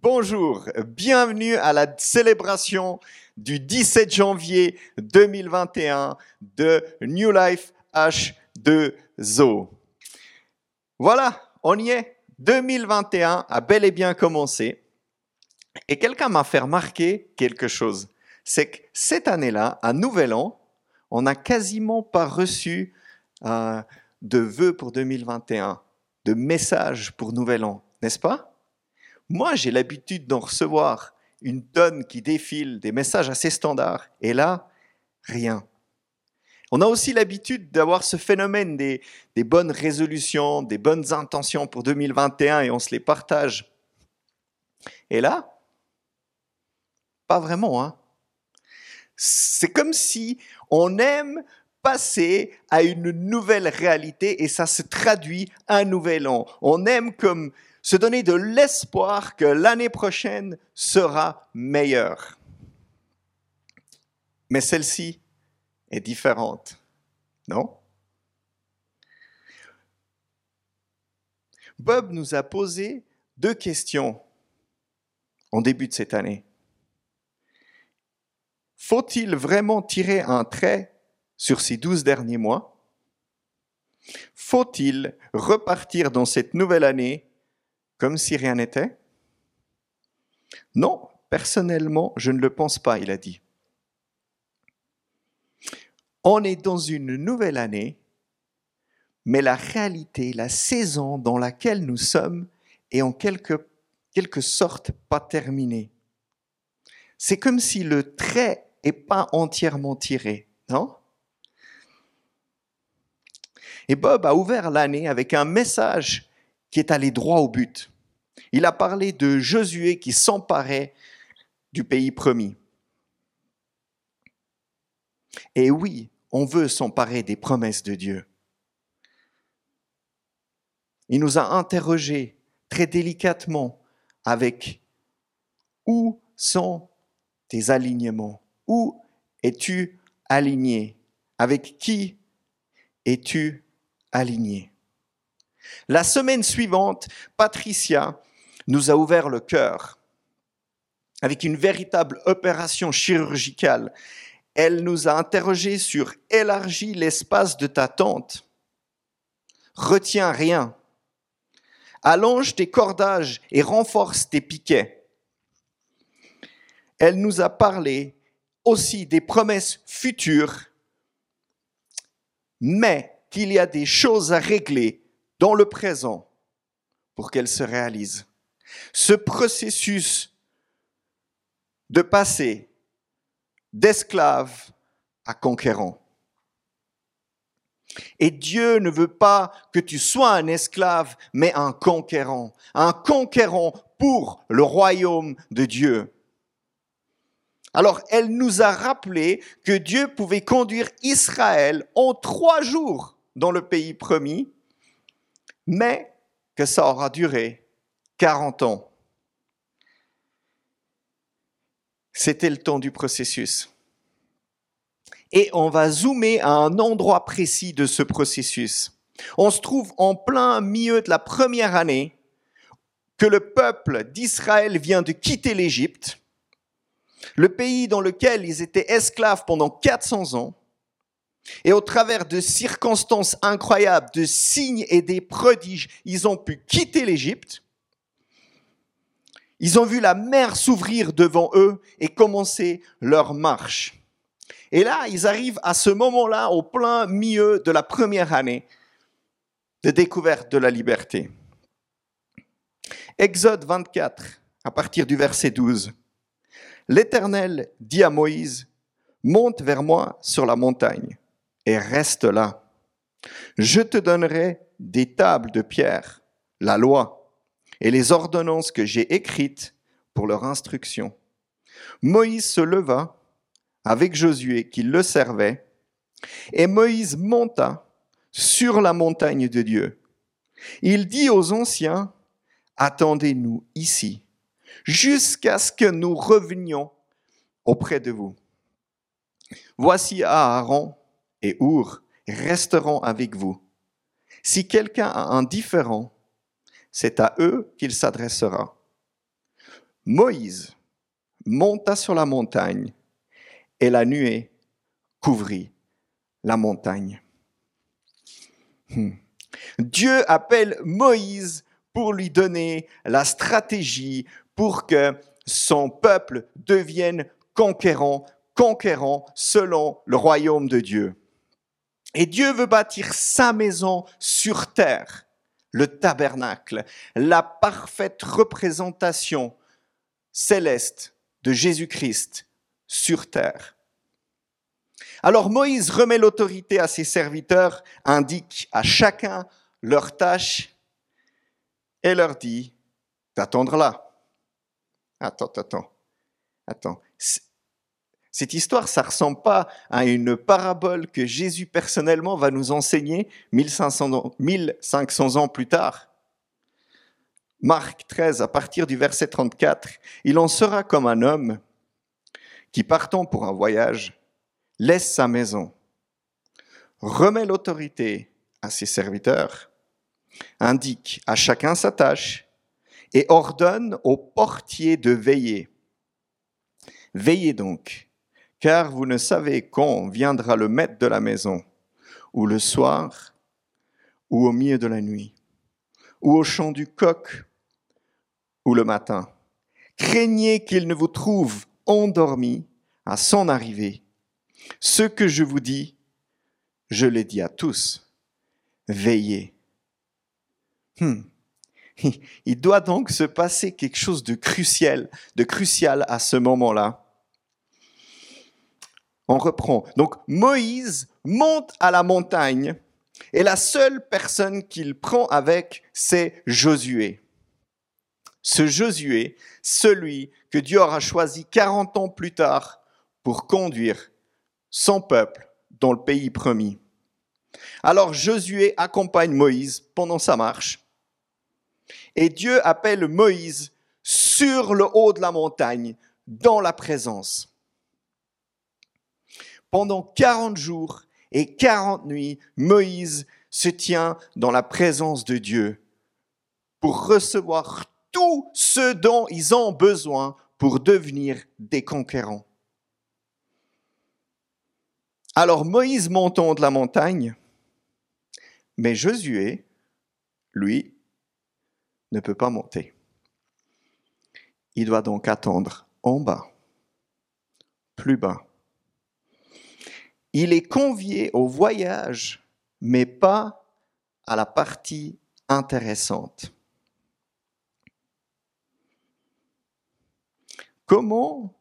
Bonjour, bienvenue à la célébration du 17 janvier 2021 de New Life H2O. Voilà, on y est. 2021 a bel et bien commencé. Et quelqu'un m'a fait remarquer quelque chose. C'est que cette année-là, à Nouvel An, on n'a quasiment pas reçu euh, de vœux pour 2021, de messages pour Nouvel An, n'est-ce pas? Moi, j'ai l'habitude d'en recevoir une tonne qui défile, des messages assez standards, et là, rien. On a aussi l'habitude d'avoir ce phénomène des, bonnes résolutions, des bonnes intentions pour 2021, et on se les partage. Et là, pas vraiment. Hein C'est comme si on aime passer à une nouvelle réalité et ça se traduit un nouvel an. On aime comme se donner de l'espoir que l'année prochaine sera meilleure. Mais celle-ci est différente, non? Bob nous a posé deux questions en début de cette année. Faut-il vraiment tirer un trait sur ces douze derniers mois? Faut-il repartir dans cette nouvelle année comme si rien n'était? Non, personnellement, je ne le pense pas, il a dit. On est dans une nouvelle année, mais la réalité, la saison dans laquelle nous sommes est en quelque, sorte pas terminée. C'est comme si le trait n'est pas entièrement tiré, non? Et Bob a ouvert l'année avec un message qui est allé droit au but. Il a parlé de Josué qui s'emparait du pays promis. Et oui, on veut s'emparer des promesses de Dieu. Il nous a interrogés très délicatement avec où sont tes alignements Où es-tu aligné? Avec qui es-tu alignés. La semaine suivante, Patricia nous a ouvert le cœur avec une véritable opération chirurgicale. Elle nous a interrogés sur élargis l'espace de ta tente. Retiens rien. Allonge tes cordages et renforce tes piquets. Elle nous a parlé aussi des promesses futures, mais qu'il y a des choses à régler dans le présent pour qu'elles se réalisent. Ce processus de passer d'esclave à conquérant. Et Dieu ne veut pas que tu sois un esclave, mais un conquérant. Un conquérant pour le royaume de Dieu. Alors elle nous a rappelé que Dieu pouvait conduire Israël en trois jours dans le pays promis, mais que ça aura duré 40 ans. C'était le temps du processus. Et on va zoomer à un endroit précis de ce processus. On se trouve en plein milieu de la première année que le peuple d'Israël vient de quitter l'Égypte, le pays dans lequel ils étaient esclaves pendant 400 ans, et au travers de circonstances incroyables, de signes et des prodiges, ils ont pu quitter l'Égypte. Ils ont vu la mer s'ouvrir devant eux et commencer leur marche. Et là, ils arrivent à ce moment-là au plein milieu de la première année de découverte de la liberté. Exode 24, à partir du verset 12. L'Éternel dit à Moïse, monte vers moi sur la montagne et reste là. Je te donnerai des tables de pierre, la loi et les ordonnances que j'ai écrites pour leur instruction. Moïse se leva avec Josué qui le servait, et Moïse monta sur la montagne de Dieu. Il dit aux anciens, attendez-nous ici, jusqu'à ce que nous revenions auprès de vous. Voici Aaron et Our resteront avec vous. Si quelqu'un a un différent, c'est à eux qu'il s'adressera. Moïse monta sur la montagne et la nuée couvrit la montagne. Hmm. Dieu appelle Moïse pour lui donner la stratégie pour que son peuple devienne conquérant, conquérant selon le royaume de Dieu. Et Dieu veut bâtir sa maison sur terre, le tabernacle, la parfaite représentation céleste de Jésus-Christ sur terre. Alors Moïse remet l'autorité à ses serviteurs, indique à chacun leur tâche et leur dit d'attendre là. Attends, attends, attends. Cette histoire, ça ressemble pas à une parabole que Jésus personnellement va nous enseigner 1500 ans, 1500 ans plus tard. Marc 13, à partir du verset 34, il en sera comme un homme qui, partant pour un voyage, laisse sa maison, remet l'autorité à ses serviteurs, indique à chacun sa tâche et ordonne au portier de veiller. Veillez donc, car vous ne savez quand viendra le maître de la maison, ou le soir, ou au milieu de la nuit, ou au chant du coq, ou le matin. Craignez qu'il ne vous trouve endormi à son arrivée. Ce que je vous dis, je l'ai dit à tous. Veillez. Hmm. Il doit donc se passer quelque chose de crucial, de crucial à ce moment-là. On reprend. Donc Moïse monte à la montagne et la seule personne qu'il prend avec, c'est Josué. Ce Josué, celui que Dieu aura choisi 40 ans plus tard pour conduire son peuple dans le pays promis. Alors Josué accompagne Moïse pendant sa marche et Dieu appelle Moïse sur le haut de la montagne, dans la présence. Pendant 40 jours et 40 nuits, Moïse se tient dans la présence de Dieu pour recevoir tout ce dont ils ont besoin pour devenir des conquérants. Alors Moïse montant de la montagne, mais Josué, lui, ne peut pas monter. Il doit donc attendre en bas, plus bas. Il est convié au voyage, mais pas à la partie intéressante. Comment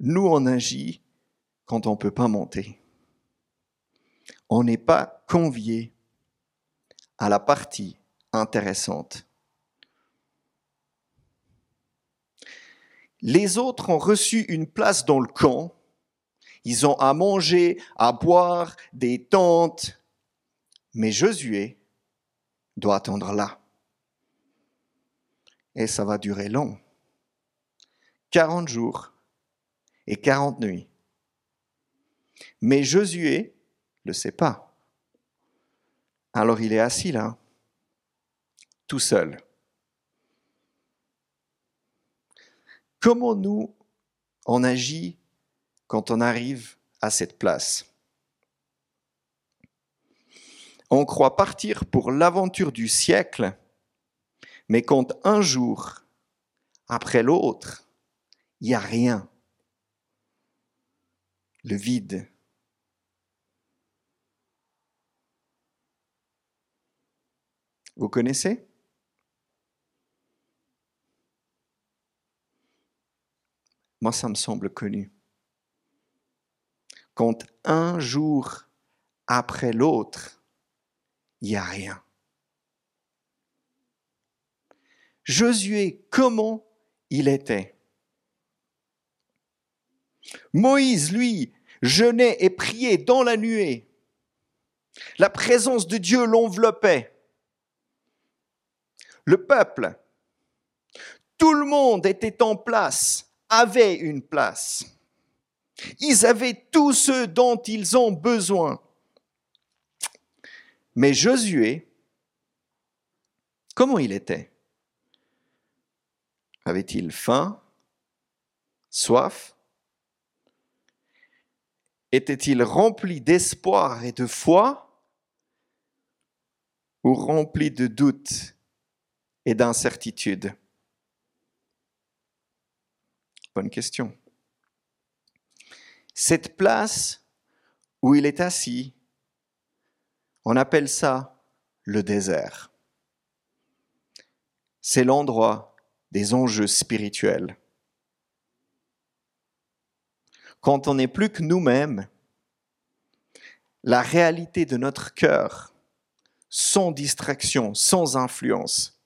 nous on agit quand on ne peut pas monter? On n'est pas convié à la partie intéressante. Les autres ont reçu une place dans le camp. Ils ont à manger, à boire, des tentes. Mais Josué doit attendre là. Et ça va durer long. 40 jours et 40 nuits. Mais Josué ne le sait pas. Alors il est assis là, tout seul. Comment nous, on agit quand on arrive à cette place On croit partir pour l'aventure du siècle, mais quand un jour, après l'autre, il n'y a rien, le vide. Vous connaissez? Moi, ça me semble connu. Quand un jour après l'autre, il n'y a rien. Josué, comment il était? Moïse, lui, jeûnait et priait dans la nuée. La présence de Dieu l'enveloppait. Le peuple, tout le monde était en place avaient une place. Ils avaient tout ce dont ils ont besoin. Mais Josué, comment il était? Avait-il faim? Soif? Était-il rempli d'espoir et de foi? Ou rempli de doutes et d'incertitudes Bonne question. Cette place où il est assis, on appelle ça le désert. C'est l'endroit des enjeux spirituels. Quand on n'est plus que nous-mêmes, la réalité de notre cœur, sans distraction, sans influence,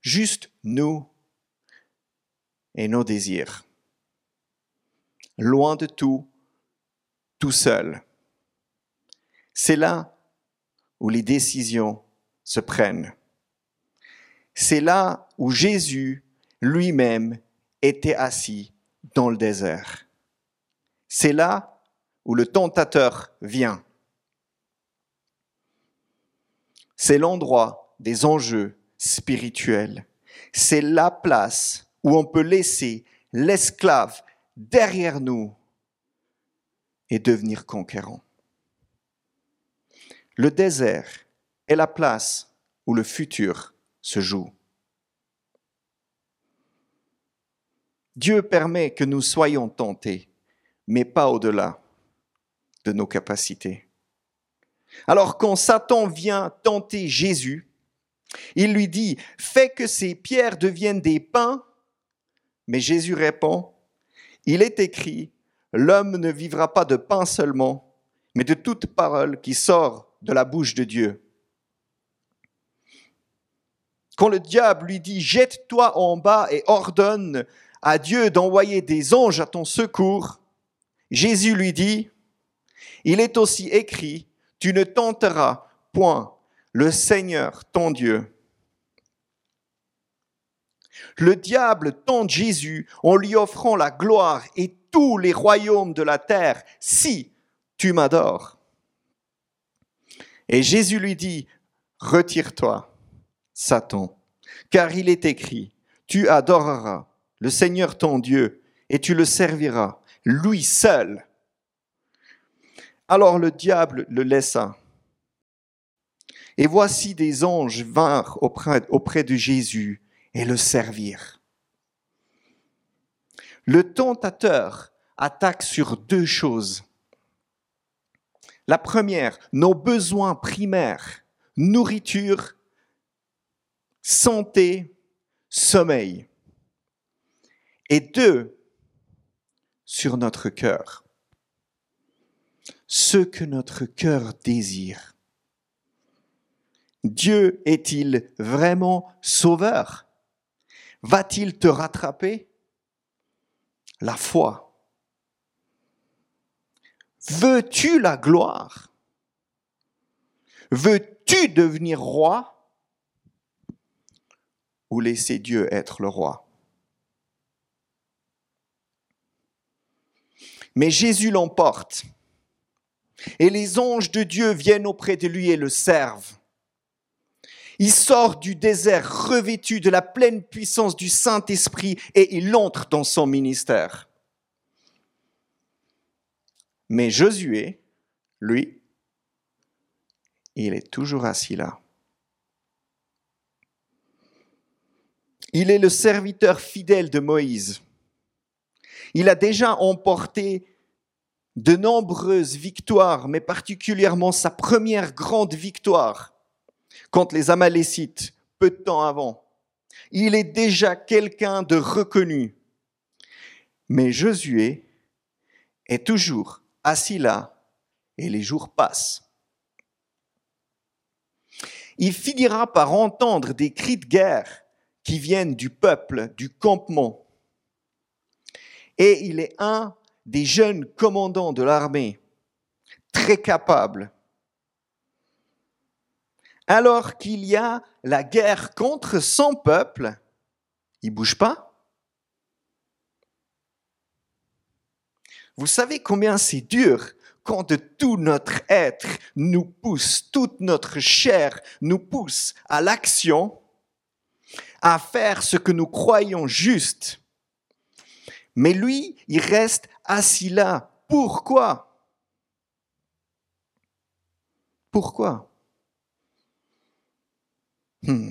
juste nous et nos désirs, loin de tout, tout seul. C'est là où les décisions se prennent. C'est là où Jésus lui-même était assis dans le désert. C'est là où le tentateur vient. C'est l'endroit des enjeux spirituels. C'est la place où on peut laisser l'esclave derrière nous et devenir conquérant. Le désert est la place où le futur se joue. Dieu permet que nous soyons tentés, mais pas au-delà de nos capacités. Alors quand Satan vient tenter Jésus, il lui dit, fais que ces pierres deviennent des pains, mais Jésus répond, il est écrit, l'homme ne vivra pas de pain seulement, mais de toute parole qui sort de la bouche de Dieu. Quand le diable lui dit, jette-toi en bas et ordonne à Dieu d'envoyer des anges à ton secours, Jésus lui dit, il est aussi écrit, tu ne tenteras point le Seigneur ton Dieu. Le diable tente Jésus en lui offrant la gloire et tous les royaumes de la terre si tu m'adores. Et Jésus lui dit, retire-toi, Satan, car il est écrit, tu adoreras le Seigneur ton Dieu, et tu le serviras, lui seul. Alors le diable le laissa. Et voici des anges vinrent auprès, de Jésus et le servirent. Le tentateur attaque sur deux choses. La première, nos besoins primaires, nourriture, santé, sommeil et deux, sur notre cœur. Ce que notre cœur désire. Dieu est-il vraiment sauveur? Va-t-il te rattraper? La foi. Veux-tu la gloire? Veux-tu devenir roi? Ou laisser Dieu être le roi? Mais Jésus l'emporte. Et les anges de Dieu viennent auprès de lui et le servent. Il sort du désert revêtu de la pleine puissance du Saint-Esprit et il entre dans son ministère. Mais Josué, lui, il est toujours assis là. Il est le serviteur fidèle de Moïse. Il a déjà emporté de nombreuses victoires, mais particulièrement sa première grande victoire contre les Amalécites, peu de temps avant. Il est déjà quelqu'un de reconnu. Mais Josué est toujours assis là et les jours passent. Il finira par entendre des cris de guerre qui viennent du peuple, du campement et il est un des jeunes commandants de l'armée, très capable. Alors qu'il y a la guerre contre son peuple, il bouge pas. Vous savez combien c'est dur quand de tout notre être nous pousse, toute notre chair nous pousse à l'action, à faire ce que nous croyons juste Mais lui, il reste assis là. Pourquoi? Pourquoi? Hmm.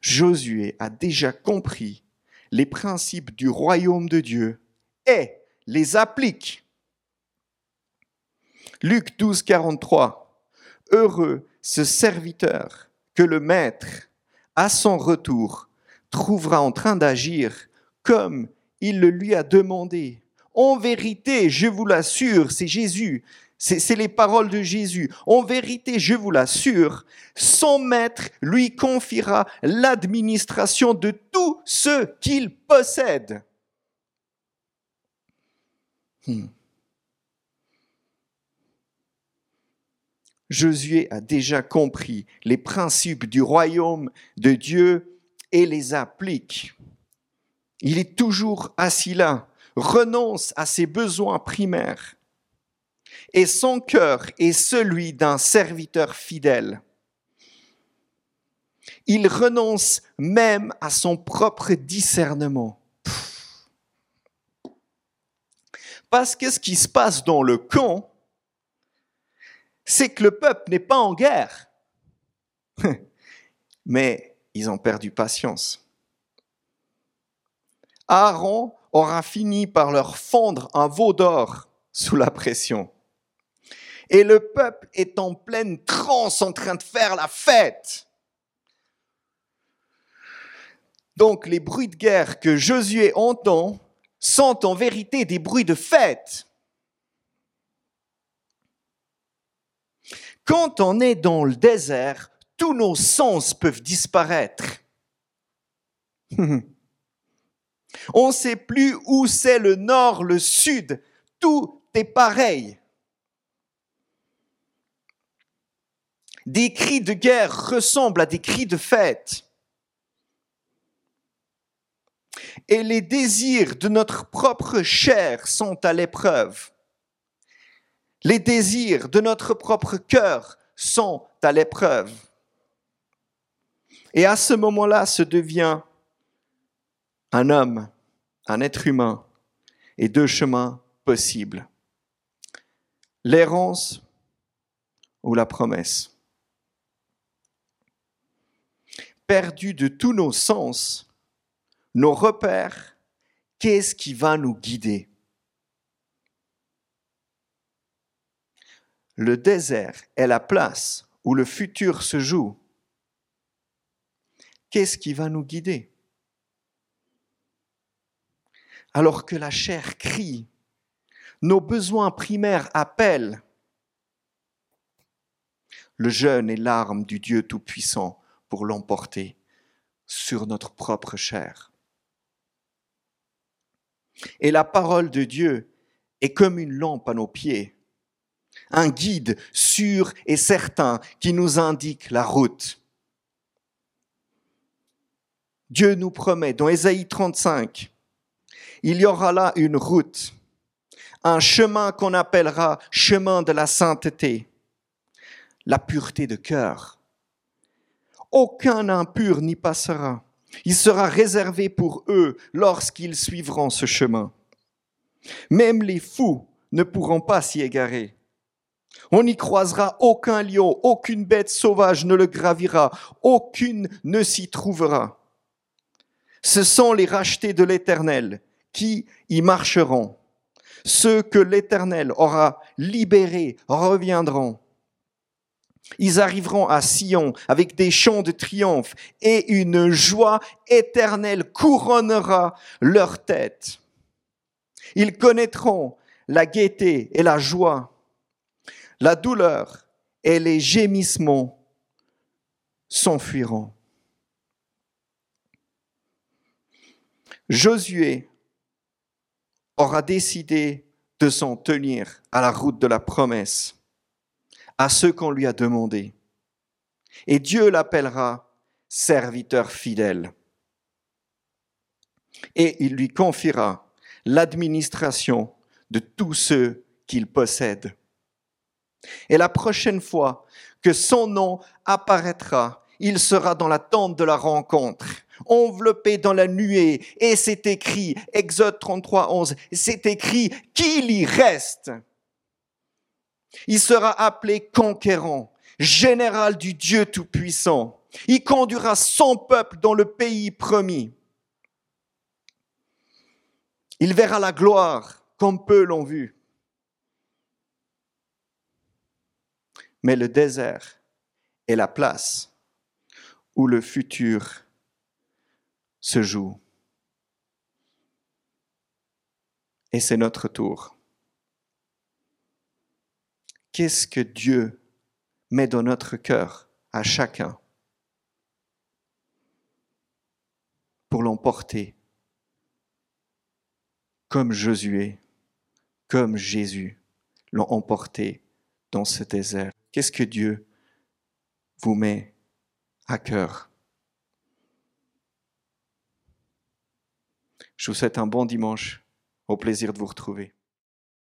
Josué a déjà compris les principes du royaume de Dieu et les applique. Luc 12, 43. Heureux ce serviteur que le maître, à son retour, trouvera en train d'agir comme il le lui a demandé. En vérité, je vous l'assure, c'est Jésus, c'est les paroles de Jésus. En vérité, je vous l'assure, son maître lui confiera l'administration de tout ce qu'il possède. Hmm. Josué a déjà compris les principes du royaume de Dieu et les applique. Il est toujours assis là, renonce à ses besoins primaires. Et son cœur est celui d'un serviteur fidèle. Il renonce même à son propre discernement. Parce que ce qui se passe dans le camp, c'est que le peuple n'est pas en guerre. Mais ils ont perdu patience. Aaron aura fini par leur fondre un veau d'or sous la pression. Et le peuple est en pleine transe en train de faire la fête. Donc les bruits de guerre que Josué entend sont en vérité des bruits de fête. Quand on est dans le désert, tous nos sens peuvent disparaître. on ne sait plus où c'est le nord, le sud, tout est pareil. Des cris de guerre ressemblent à des cris de fête. Et les désirs de notre propre chair sont à l'épreuve. Les désirs de notre propre cœur sont à l'épreuve. Et à ce moment-là se devient un homme, un être humain, et deux chemins possibles. L'errance ou la promesse. Perdu de tous nos sens, nos repères, qu'est-ce qui va nous guider? Le désert est la place où le futur se joue. Qu'est-ce qui va nous guider? Alors que la chair crie, nos besoins primaires appellent, le jeûne est l'arme du Dieu Tout-Puissant pour l'emporter sur notre propre chair. Et la parole de Dieu est comme une lampe à nos pieds un guide sûr et certain qui nous indique la route. Dieu nous promet dans Ésaïe 35, il y aura là une route, un chemin qu'on appellera chemin de la sainteté, la pureté de cœur. Aucun impur n'y passera. Il sera réservé pour eux lorsqu'ils suivront ce chemin. Même les fous ne pourront pas s'y égarer. On n'y croisera aucun lion, aucune bête sauvage ne le gravira, aucune ne s'y trouvera. Ce sont les rachetés de l'Éternel qui y marcheront. Ceux que l'Éternel aura libérés reviendront. Ils arriveront à Sion avec des chants de triomphe et une joie éternelle couronnera leur tête. Ils connaîtront la gaieté et la joie la douleur et les gémissements s'enfuiront. Josué aura décidé de s'en tenir à la route de la promesse, à ce qu'on lui a demandé. Et Dieu l'appellera serviteur fidèle. Et il lui confiera l'administration de tous ceux qu'il possède. Et la prochaine fois que son nom apparaîtra, il sera dans la tente de la rencontre, enveloppé dans la nuée. Et c'est écrit, Exode 33, 11, c'est écrit qu'il y reste. Il sera appelé conquérant, général du Dieu Tout-Puissant. Il conduira son peuple dans le pays promis. Il verra la gloire comme peu l'ont vu. Mais le désert est la place où le futur se joue. Et c'est notre tour. Qu'est-ce que Dieu met dans notre cœur à chacun pour l'emporter comme Josué, comme Jésus l'ont emporté dans ce désert? Qu'est-ce que Dieu vous met à cœur? Je vous souhaite un bon dimanche. Au plaisir de vous retrouver.